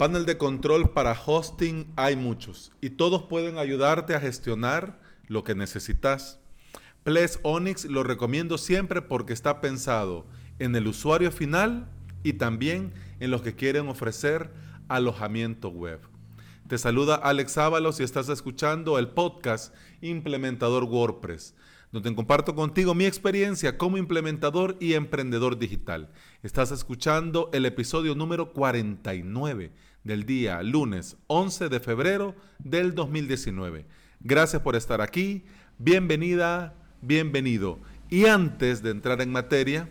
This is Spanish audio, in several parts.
Panel de control para hosting hay muchos y todos pueden ayudarte a gestionar lo que necesitas. Ples Onyx lo recomiendo siempre porque está pensado en el usuario final y también en los que quieren ofrecer alojamiento web. Te saluda Alex Ábalos y estás escuchando el podcast Implementador WordPress donde comparto contigo mi experiencia como implementador y emprendedor digital. Estás escuchando el episodio número 49 del día lunes 11 de febrero del 2019. Gracias por estar aquí, bienvenida, bienvenido. Y antes de entrar en materia,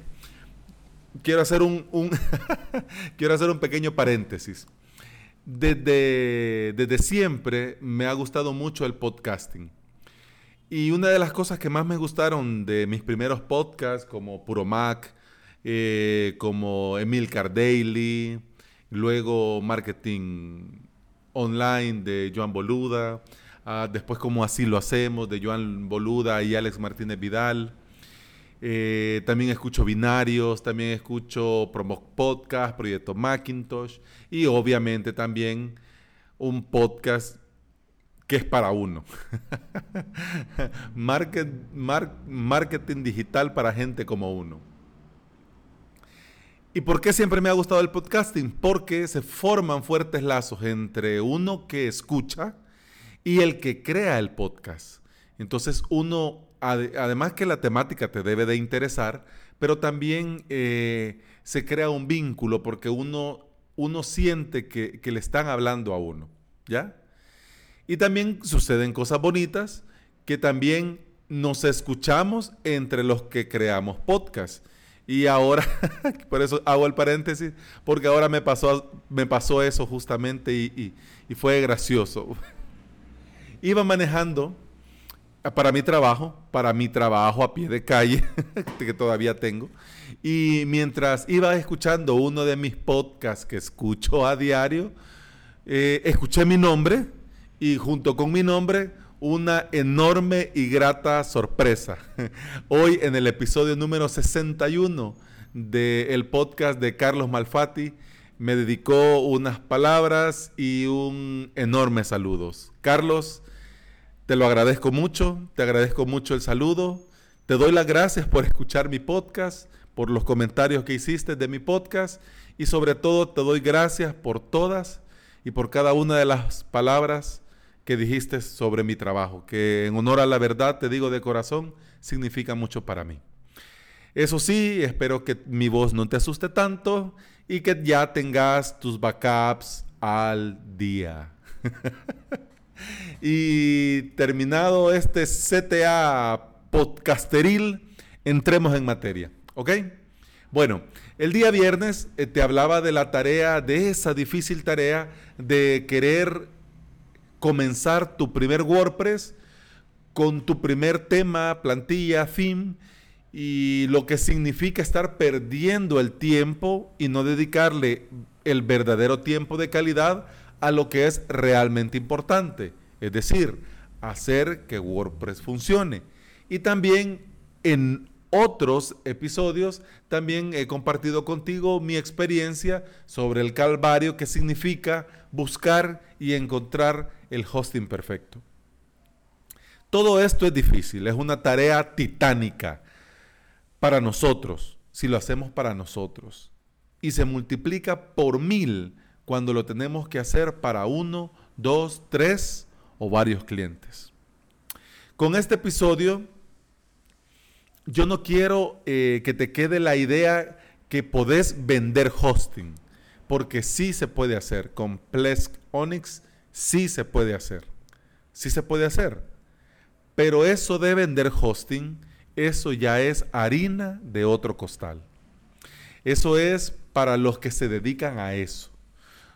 quiero hacer un, quiero hacer un pequeño paréntesis. Desde, desde siempre me ha gustado mucho el podcasting. Y una de las cosas que más me gustaron de mis primeros podcasts, como Puro Mac, eh, como Emilcar Daily, luego Marketing Online de Joan Boluda, ah, después como Así lo hacemos de Joan Boluda y Alex Martínez Vidal. Eh, también escucho binarios, también escucho Promo Podcast, Proyecto Macintosh y obviamente también un podcast que es para uno. marketing digital para gente como uno. ¿Y por qué siempre me ha gustado el podcasting? Porque se forman fuertes lazos entre uno que escucha y el que crea el podcast. Entonces uno, además que la temática te debe de interesar, pero también eh, se crea un vínculo porque uno, uno siente que, le están hablando a uno. ¿Ya? Y también suceden cosas bonitas que también nos escuchamos entre los que creamos podcast. Y ahora, por eso hago el paréntesis, porque ahora me pasó, me pasó eso justamente y, fue gracioso. Iba manejando para mi trabajo, para mi trabajo a pie de calle, que todavía tengo, y mientras iba escuchando uno de mis podcasts que escucho a diario, eh, escuché mi nombre y junto con mi nombre una enorme y grata sorpresa. Hoy en el episodio número 61 del podcast de Carlos Malfatti me dedicó unas palabras y un enorme saludos. Carlos, te lo agradezco mucho, te agradezco mucho el saludo, te doy las gracias por escuchar mi podcast, por los comentarios que hiciste de mi podcast y sobre todo te doy gracias por todas y por cada una de las palabras que dijiste sobre mi trabajo, que en honor a la verdad, te digo de corazón, significa mucho para mí. Eso sí, espero que mi voz no te asuste tanto y que ya tengas tus backups al día. y terminado este CTA podcasteril, entremos en materia, ¿ok? Bueno, el día viernes eh, te hablaba de la tarea, de esa difícil tarea de querer comenzar tu primer WordPress con tu primer tema, plantilla, fin y lo que significa estar perdiendo el tiempo y no dedicarle el verdadero tiempo de calidad a lo que es realmente importante, es decir, hacer que WordPress funcione. Y también en otros episodios también he compartido contigo mi experiencia sobre el calvario que significa buscar y encontrar el hosting perfecto. Todo esto es difícil, es una tarea titánica para nosotros, si lo hacemos para nosotros. Y se multiplica por mil cuando lo tenemos que hacer para uno, dos, tres o varios clientes. Con este episodio, yo no quiero eh, que te quede la idea que podés vender hosting, porque sí se puede hacer. Con Plesk Onyx Sí se puede hacer. Sí se puede hacer. Pero eso de vender hosting, eso ya es harina de otro costal. Eso es para los que se dedican a eso.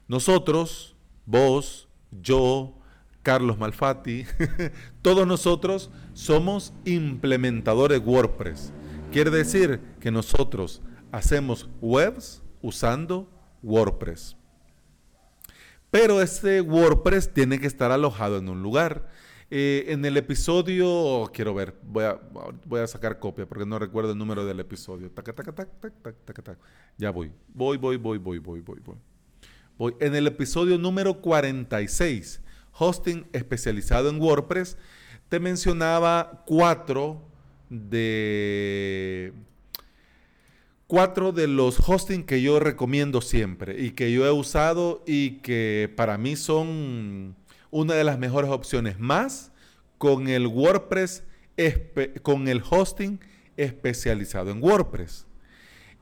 Nosotros, vos, yo, Carlos Malfatti, todos nosotros somos implementadores WordPress. Quiere decir que nosotros hacemos webs usando WordPress. Pero este WordPress tiene que estar alojado en un lugar. Eh, en el episodio, quiero ver, voy a, sacar copia porque no recuerdo el número del episodio. ya voy. Voy, voy, voy, voy, voy, voy, voy. Voy en el episodio número 46, hosting especializado en WordPress, te mencionaba cuatro de cuatro de los hosting que yo recomiendo siempre y que yo he usado y que para mí son una de las mejores opciones más con el WordPress con el hosting especializado en WordPress.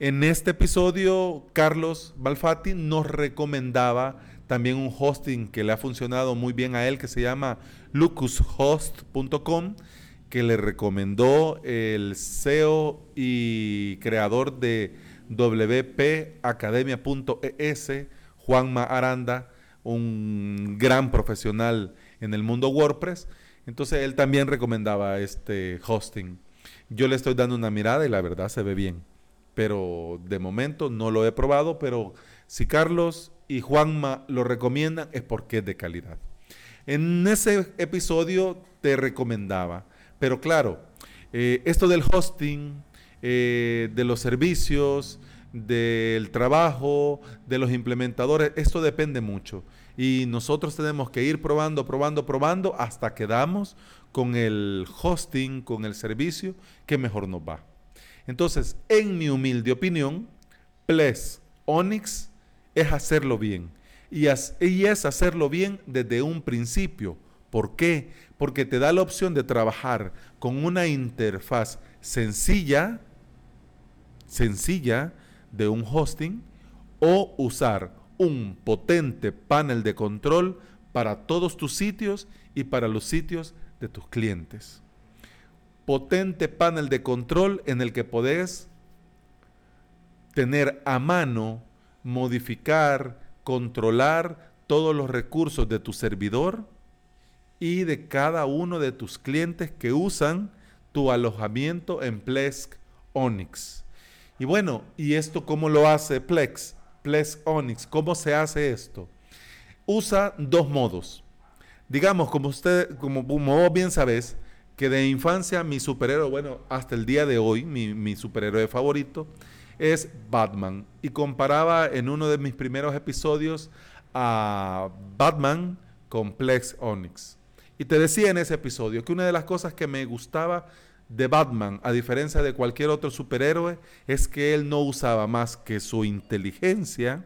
En este episodio, Carlos Balfati nos recomendaba también un hosting que le ha funcionado muy bien a él, que se llama lucushost.com, que le recomendó el CEO y creador de wpacademia.es, Juanma Aranda, un gran profesional en el mundo WordPress. Entonces él también recomendaba este hosting. Yo le estoy dando una mirada y la verdad se ve bien. Pero de momento no lo he probado, pero si Carlos y Juanma lo recomiendan es porque es de calidad. En ese episodio te recomendaba, pero claro, eh, esto del hosting, eh, de los servicios, del trabajo, de los implementadores, esto depende mucho. Y nosotros tenemos que ir probando, probando, probando hasta que damos con el hosting, con el servicio que mejor nos va. Entonces, en mi humilde opinión, Ples Onyx es hacerlo bien. Y, y es hacerlo bien desde un principio. ¿Por qué? Porque te da la opción de trabajar con una interfaz sencilla, sencilla de un hosting o usar un potente panel de control para todos tus sitios y para los sitios de tus clientes. Potente panel de control en el que podés tener a mano, modificar, controlar todos los recursos de tu servidor y de cada uno de tus clientes que usan tu alojamiento en Plesk Onyx. Y bueno, ¿y esto cómo lo hace Plex? Plex Onyx. ¿Cómo se hace esto? Usa dos modos. Digamos, como usted, como, vos bien sabes, que de infancia mi superhéroe, bueno, hasta el día de hoy, mi, mi superhéroe favorito es Batman. Y comparaba en uno de mis primeros episodios a Batman con Plex Onyx. Y te decía en ese episodio que una de las cosas que me gustaba de Batman, a diferencia de cualquier otro superhéroe, es que él no usaba más que su inteligencia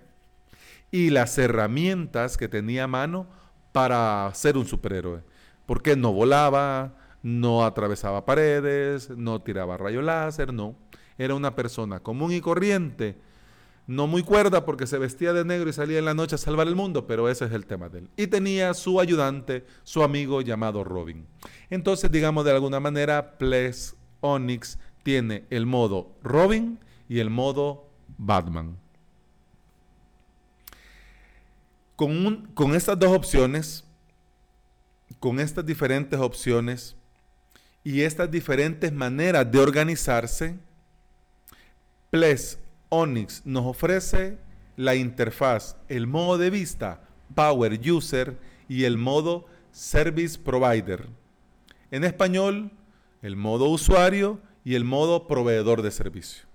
y las herramientas que tenía a mano para ser un superhéroe. Porque no volaba, no atravesaba paredes, no tiraba rayo láser, no. Era una persona común y corriente no muy cuerda porque se vestía de negro y salía en la noche a salvar el mundo, pero ese es el tema de él. Y tenía su ayudante, su amigo llamado Robin. Entonces, digamos de alguna manera, Ples Onyx tiene el modo Robin y el modo Batman. Con, con estas dos opciones, con estas diferentes opciones y estas diferentes maneras de organizarse, Ples Onyx nos ofrece la interfaz, el modo de vista Power User y el modo Service Provider. En español, el modo usuario y el modo proveedor de servicio.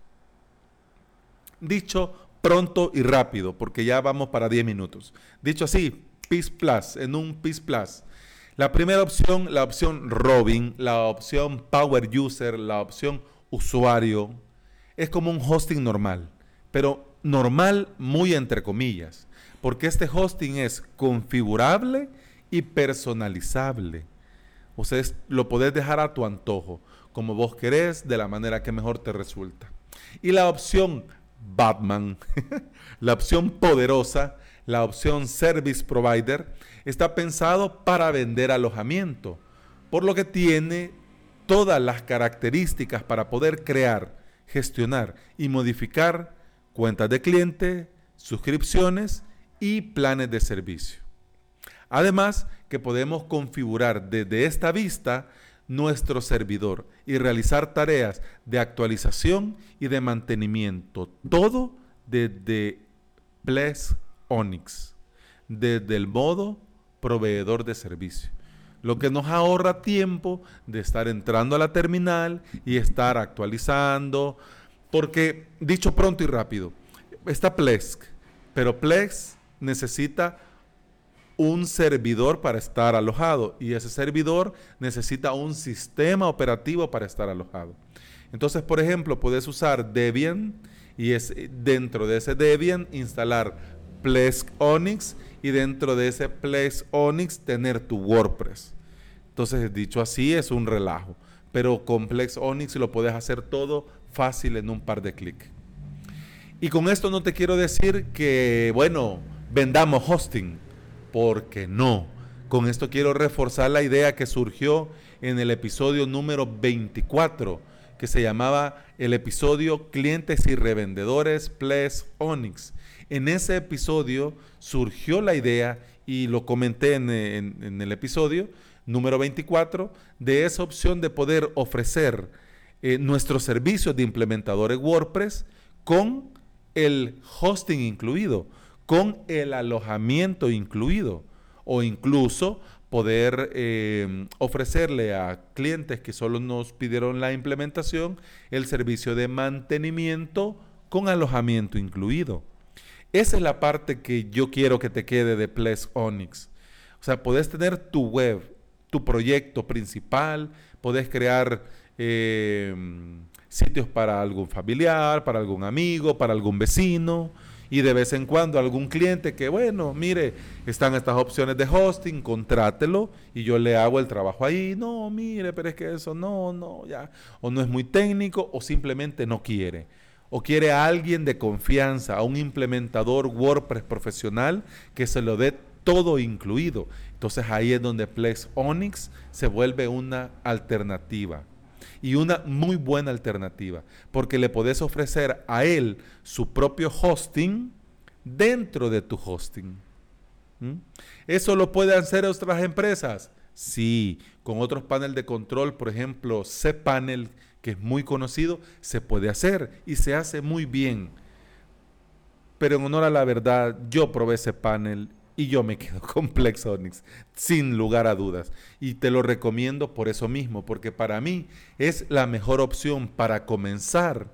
Dicho pronto y rápido, porque ya vamos para 10 minutos. Dicho así, PIS Plus, en un PIS Plus. La primera opción, la opción Robin, la opción Power User, la opción usuario, es como un hosting normal, pero normal muy entre comillas, porque este hosting es configurable y personalizable. O sea, lo podés dejar a tu antojo, como vos querés, de la manera que mejor te resulta. Y la opción Batman, la opción poderosa, la opción Service Provider, está pensado para vender alojamiento, por lo que tiene todas las características para poder crear gestionar y modificar cuentas de cliente, suscripciones y planes de servicio. Además, que podemos configurar desde esta vista nuestro servidor y realizar tareas de actualización y de mantenimiento. Todo desde Ples Onyx, desde el modo proveedor de servicio lo que nos ahorra tiempo de estar entrando a la terminal y estar actualizando, porque dicho pronto y rápido, está Plesk, pero Plex necesita un servidor para estar alojado y ese servidor necesita un sistema operativo para estar alojado. Entonces, por ejemplo, puedes usar Debian y es dentro de ese Debian instalar Plesk Onyx y dentro de ese Plesk Onyx tener tu WordPress. Entonces, dicho así, es un relajo. Pero con Plex Onyx lo puedes hacer todo fácil en un par de clics. Y con esto no te quiero decir que, bueno, vendamos hosting, porque no. Con esto quiero reforzar la idea que surgió en el episodio número 24, que se llamaba el episodio Clientes y Revendedores Plex Onyx. En ese episodio surgió la idea, y lo comenté en, el episodio, número 24, de esa opción de poder ofrecer eh, nuestros servicios de implementadores WordPress con el hosting incluido, con el alojamiento incluido, o incluso poder eh, ofrecerle a clientes que solo nos pidieron la implementación el servicio de mantenimiento con alojamiento incluido. Esa es la parte que yo quiero que te quede de Ples Onyx. O sea, puedes tener tu web tu proyecto principal, podés crear eh, sitios para algún familiar, para algún amigo, para algún vecino y de vez en cuando algún cliente que, bueno, mire, están estas opciones de hosting, contrátelo y yo le hago el trabajo ahí. No, mire, pero es que eso no, no, ya. O no es muy técnico o simplemente no quiere. O quiere a alguien de confianza, a un implementador WordPress profesional que se lo dé todo incluido. Entonces ahí es donde Plex Onyx se vuelve una alternativa. Y una muy buena alternativa, porque le podés ofrecer a él su propio hosting dentro de tu hosting. ¿Mm? ¿Eso lo pueden hacer otras empresas? Sí, con otros paneles de control, por ejemplo, cPanel, que es muy conocido, se puede hacer y se hace muy bien. Pero en honor a la verdad, yo probé ese panel y yo me quedo con Plex Onyx, sin lugar a dudas. Y te lo recomiendo por eso mismo, porque para mí es la mejor opción para comenzar.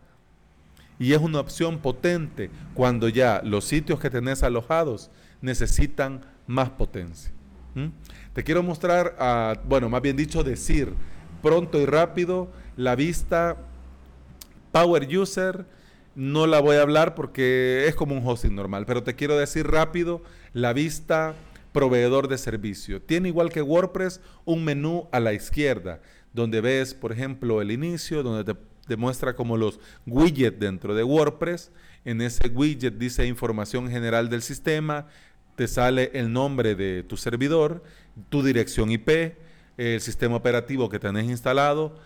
Y es una opción potente cuando ya los sitios que tenés alojados necesitan más potencia. Te quiero mostrar, bueno, más bien dicho, decir pronto y rápido la vista Power User no la voy a hablar porque es como un hosting normal, pero te quiero decir rápido la vista proveedor de servicio. Tiene igual que WordPress un menú a la izquierda, donde ves, por ejemplo, el inicio, donde te, demuestra muestra como los widgets dentro de WordPress. En ese widget dice información general del sistema, te sale el nombre de tu servidor, tu dirección IP, el sistema operativo que tenés instalado,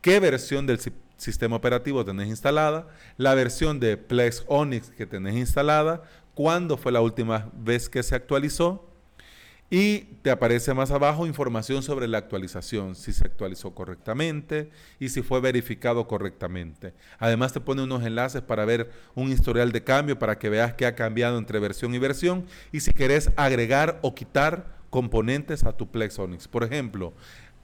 qué versión del sistema operativo tenés instalada, la versión de Plex Onyx que tenés instalada, cuándo fue la última vez que se actualizó y te aparece más abajo información sobre la actualización, si se actualizó correctamente y si fue verificado correctamente. Además te pone unos enlaces para ver un historial de cambio para que veas qué ha cambiado entre versión y versión y si querés agregar o quitar componentes a tu Plex. Por ejemplo,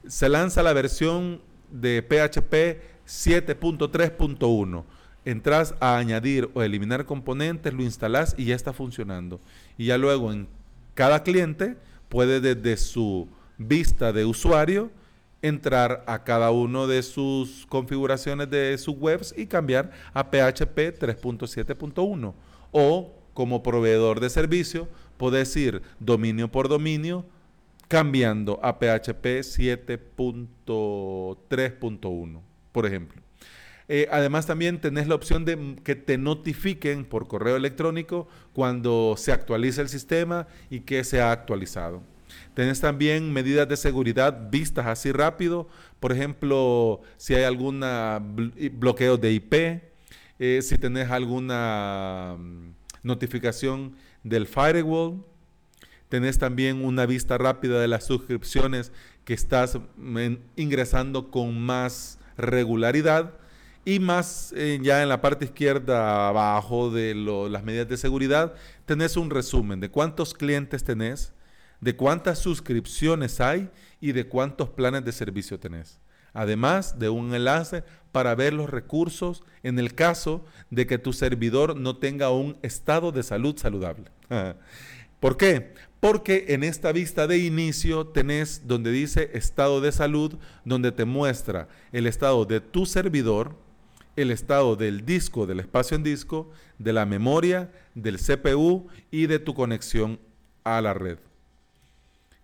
se lanza la versión de PHP 7.3.1. Entras a añadir o eliminar componentes, lo instalas y ya está funcionando. Y ya luego en cada cliente puede desde su vista de usuario entrar a cada uno de sus configuraciones de sus webs y cambiar a PHP 3.7.1. O como proveedor de servicio, puedes ir dominio por dominio cambiando a PHP 7.3.1 por ejemplo. Eh, además también tenés la opción de que te notifiquen por correo electrónico cuando se actualiza el sistema y que se ha actualizado. Tenés también medidas de seguridad vistas así rápido, por ejemplo, si hay algún bloqueo de IP, eh, si tenés alguna mm, notificación del firewall, tenés también una vista rápida de las suscripciones que estás mm, ingresando con más regularidad y más eh, ya en la parte izquierda abajo de las medidas de seguridad tenés un resumen de cuántos clientes tenés, de cuántas suscripciones hay y de cuántos planes de servicio tenés. Además de un enlace para ver los recursos en el caso de que tu servidor no tenga un estado de salud saludable. ¿Por qué? Porque en esta vista de inicio tenés donde dice estado de salud, donde te muestra el estado de tu servidor, el estado del disco, del espacio en disco, de la memoria, del CPU y de tu conexión a la red.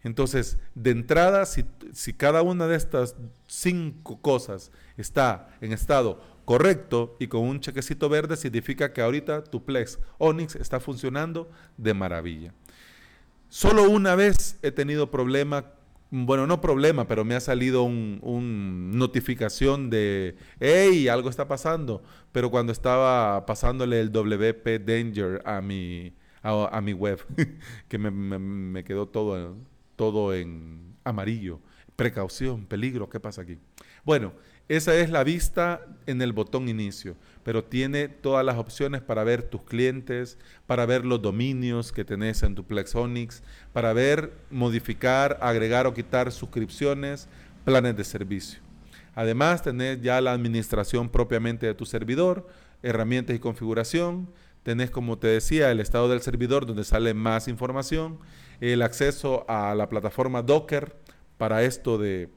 Entonces, de entrada, si, si, cada una de estas cinco cosas está en estado correcto y con un chequecito verde, significa que ahorita tu Plex Onyx está funcionando de maravilla. Solo una vez he tenido problema, bueno, no problema, pero me ha salido una un notificación de, hey, algo está pasando. Pero cuando estaba pasándole el WP Danger a mi, a, mi web, que me, me, quedó todo, todo en amarillo. Precaución, peligro, ¿qué pasa aquí? Bueno, esa es la vista en el botón inicio, pero tiene todas las opciones para ver tus clientes, para ver los dominios que tenés en tu Plexonics, para ver, modificar, agregar o quitar suscripciones, planes de servicio. Además, tenés ya la administración propiamente de tu servidor, herramientas y configuración. Tenés, como te decía, el estado del servidor donde sale más información, el acceso a la plataforma Docker para esto de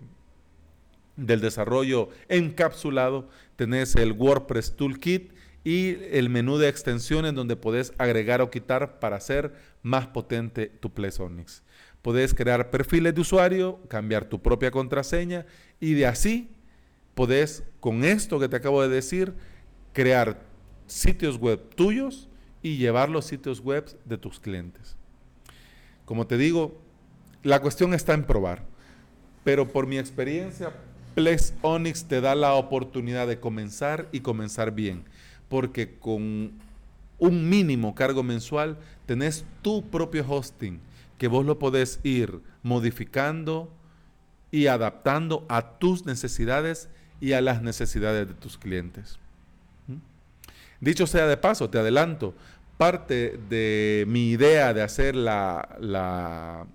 del desarrollo encapsulado, tenés el WordPress Toolkit y el menú de extensiones donde podés agregar o quitar para hacer más potente tu Plesonics. Podés crear perfiles de usuario, cambiar tu propia contraseña y de así podés, con esto que te acabo de decir, crear sitios web tuyos y llevar los sitios web de tus clientes. Como te digo, la cuestión está en probar, pero por mi experiencia Plex Onyx te da la oportunidad de comenzar y comenzar bien, porque con un mínimo cargo mensual tenés tu propio hosting que vos lo podés ir modificando y adaptando a tus necesidades y a las necesidades de tus clientes. ¿Mm? Dicho sea de paso, te adelanto, parte de mi idea de hacer la,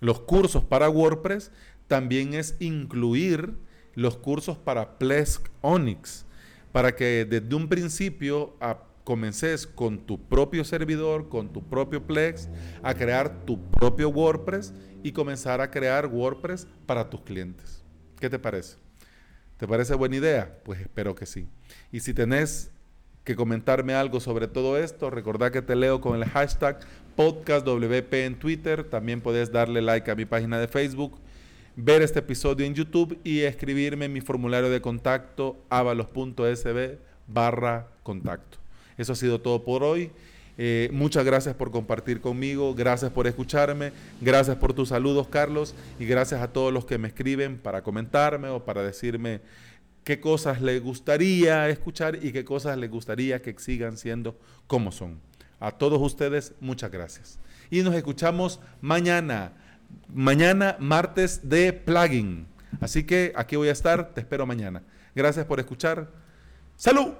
los cursos para WordPress también es incluir los cursos para Plesk Onyx, para que desde un principio comences con tu propio servidor, con tu propio Plex, a crear tu propio WordPress y comenzar a crear WordPress para tus clientes. ¿Qué te parece? ¿Te parece buena idea? Pues espero que sí. Y si tenés que comentarme algo sobre todo esto, recordad que te leo con el hashtag podcastwp en Twitter. También puedes darle like a mi página de Facebook ver este episodio en YouTube y escribirme en mi formulario de contacto avalos.sb barra contacto. Eso ha sido todo por hoy. Eh, muchas gracias por compartir conmigo, gracias por escucharme, gracias por tus saludos, Carlos, y gracias a todos los que me escriben para comentarme o para decirme qué cosas les gustaría escuchar y qué cosas les gustaría que sigan siendo como son. A todos ustedes, muchas gracias. Y nos escuchamos mañana mañana martes de plugin. Así que aquí voy a estar, te espero mañana. Gracias por escuchar. ¡Salud!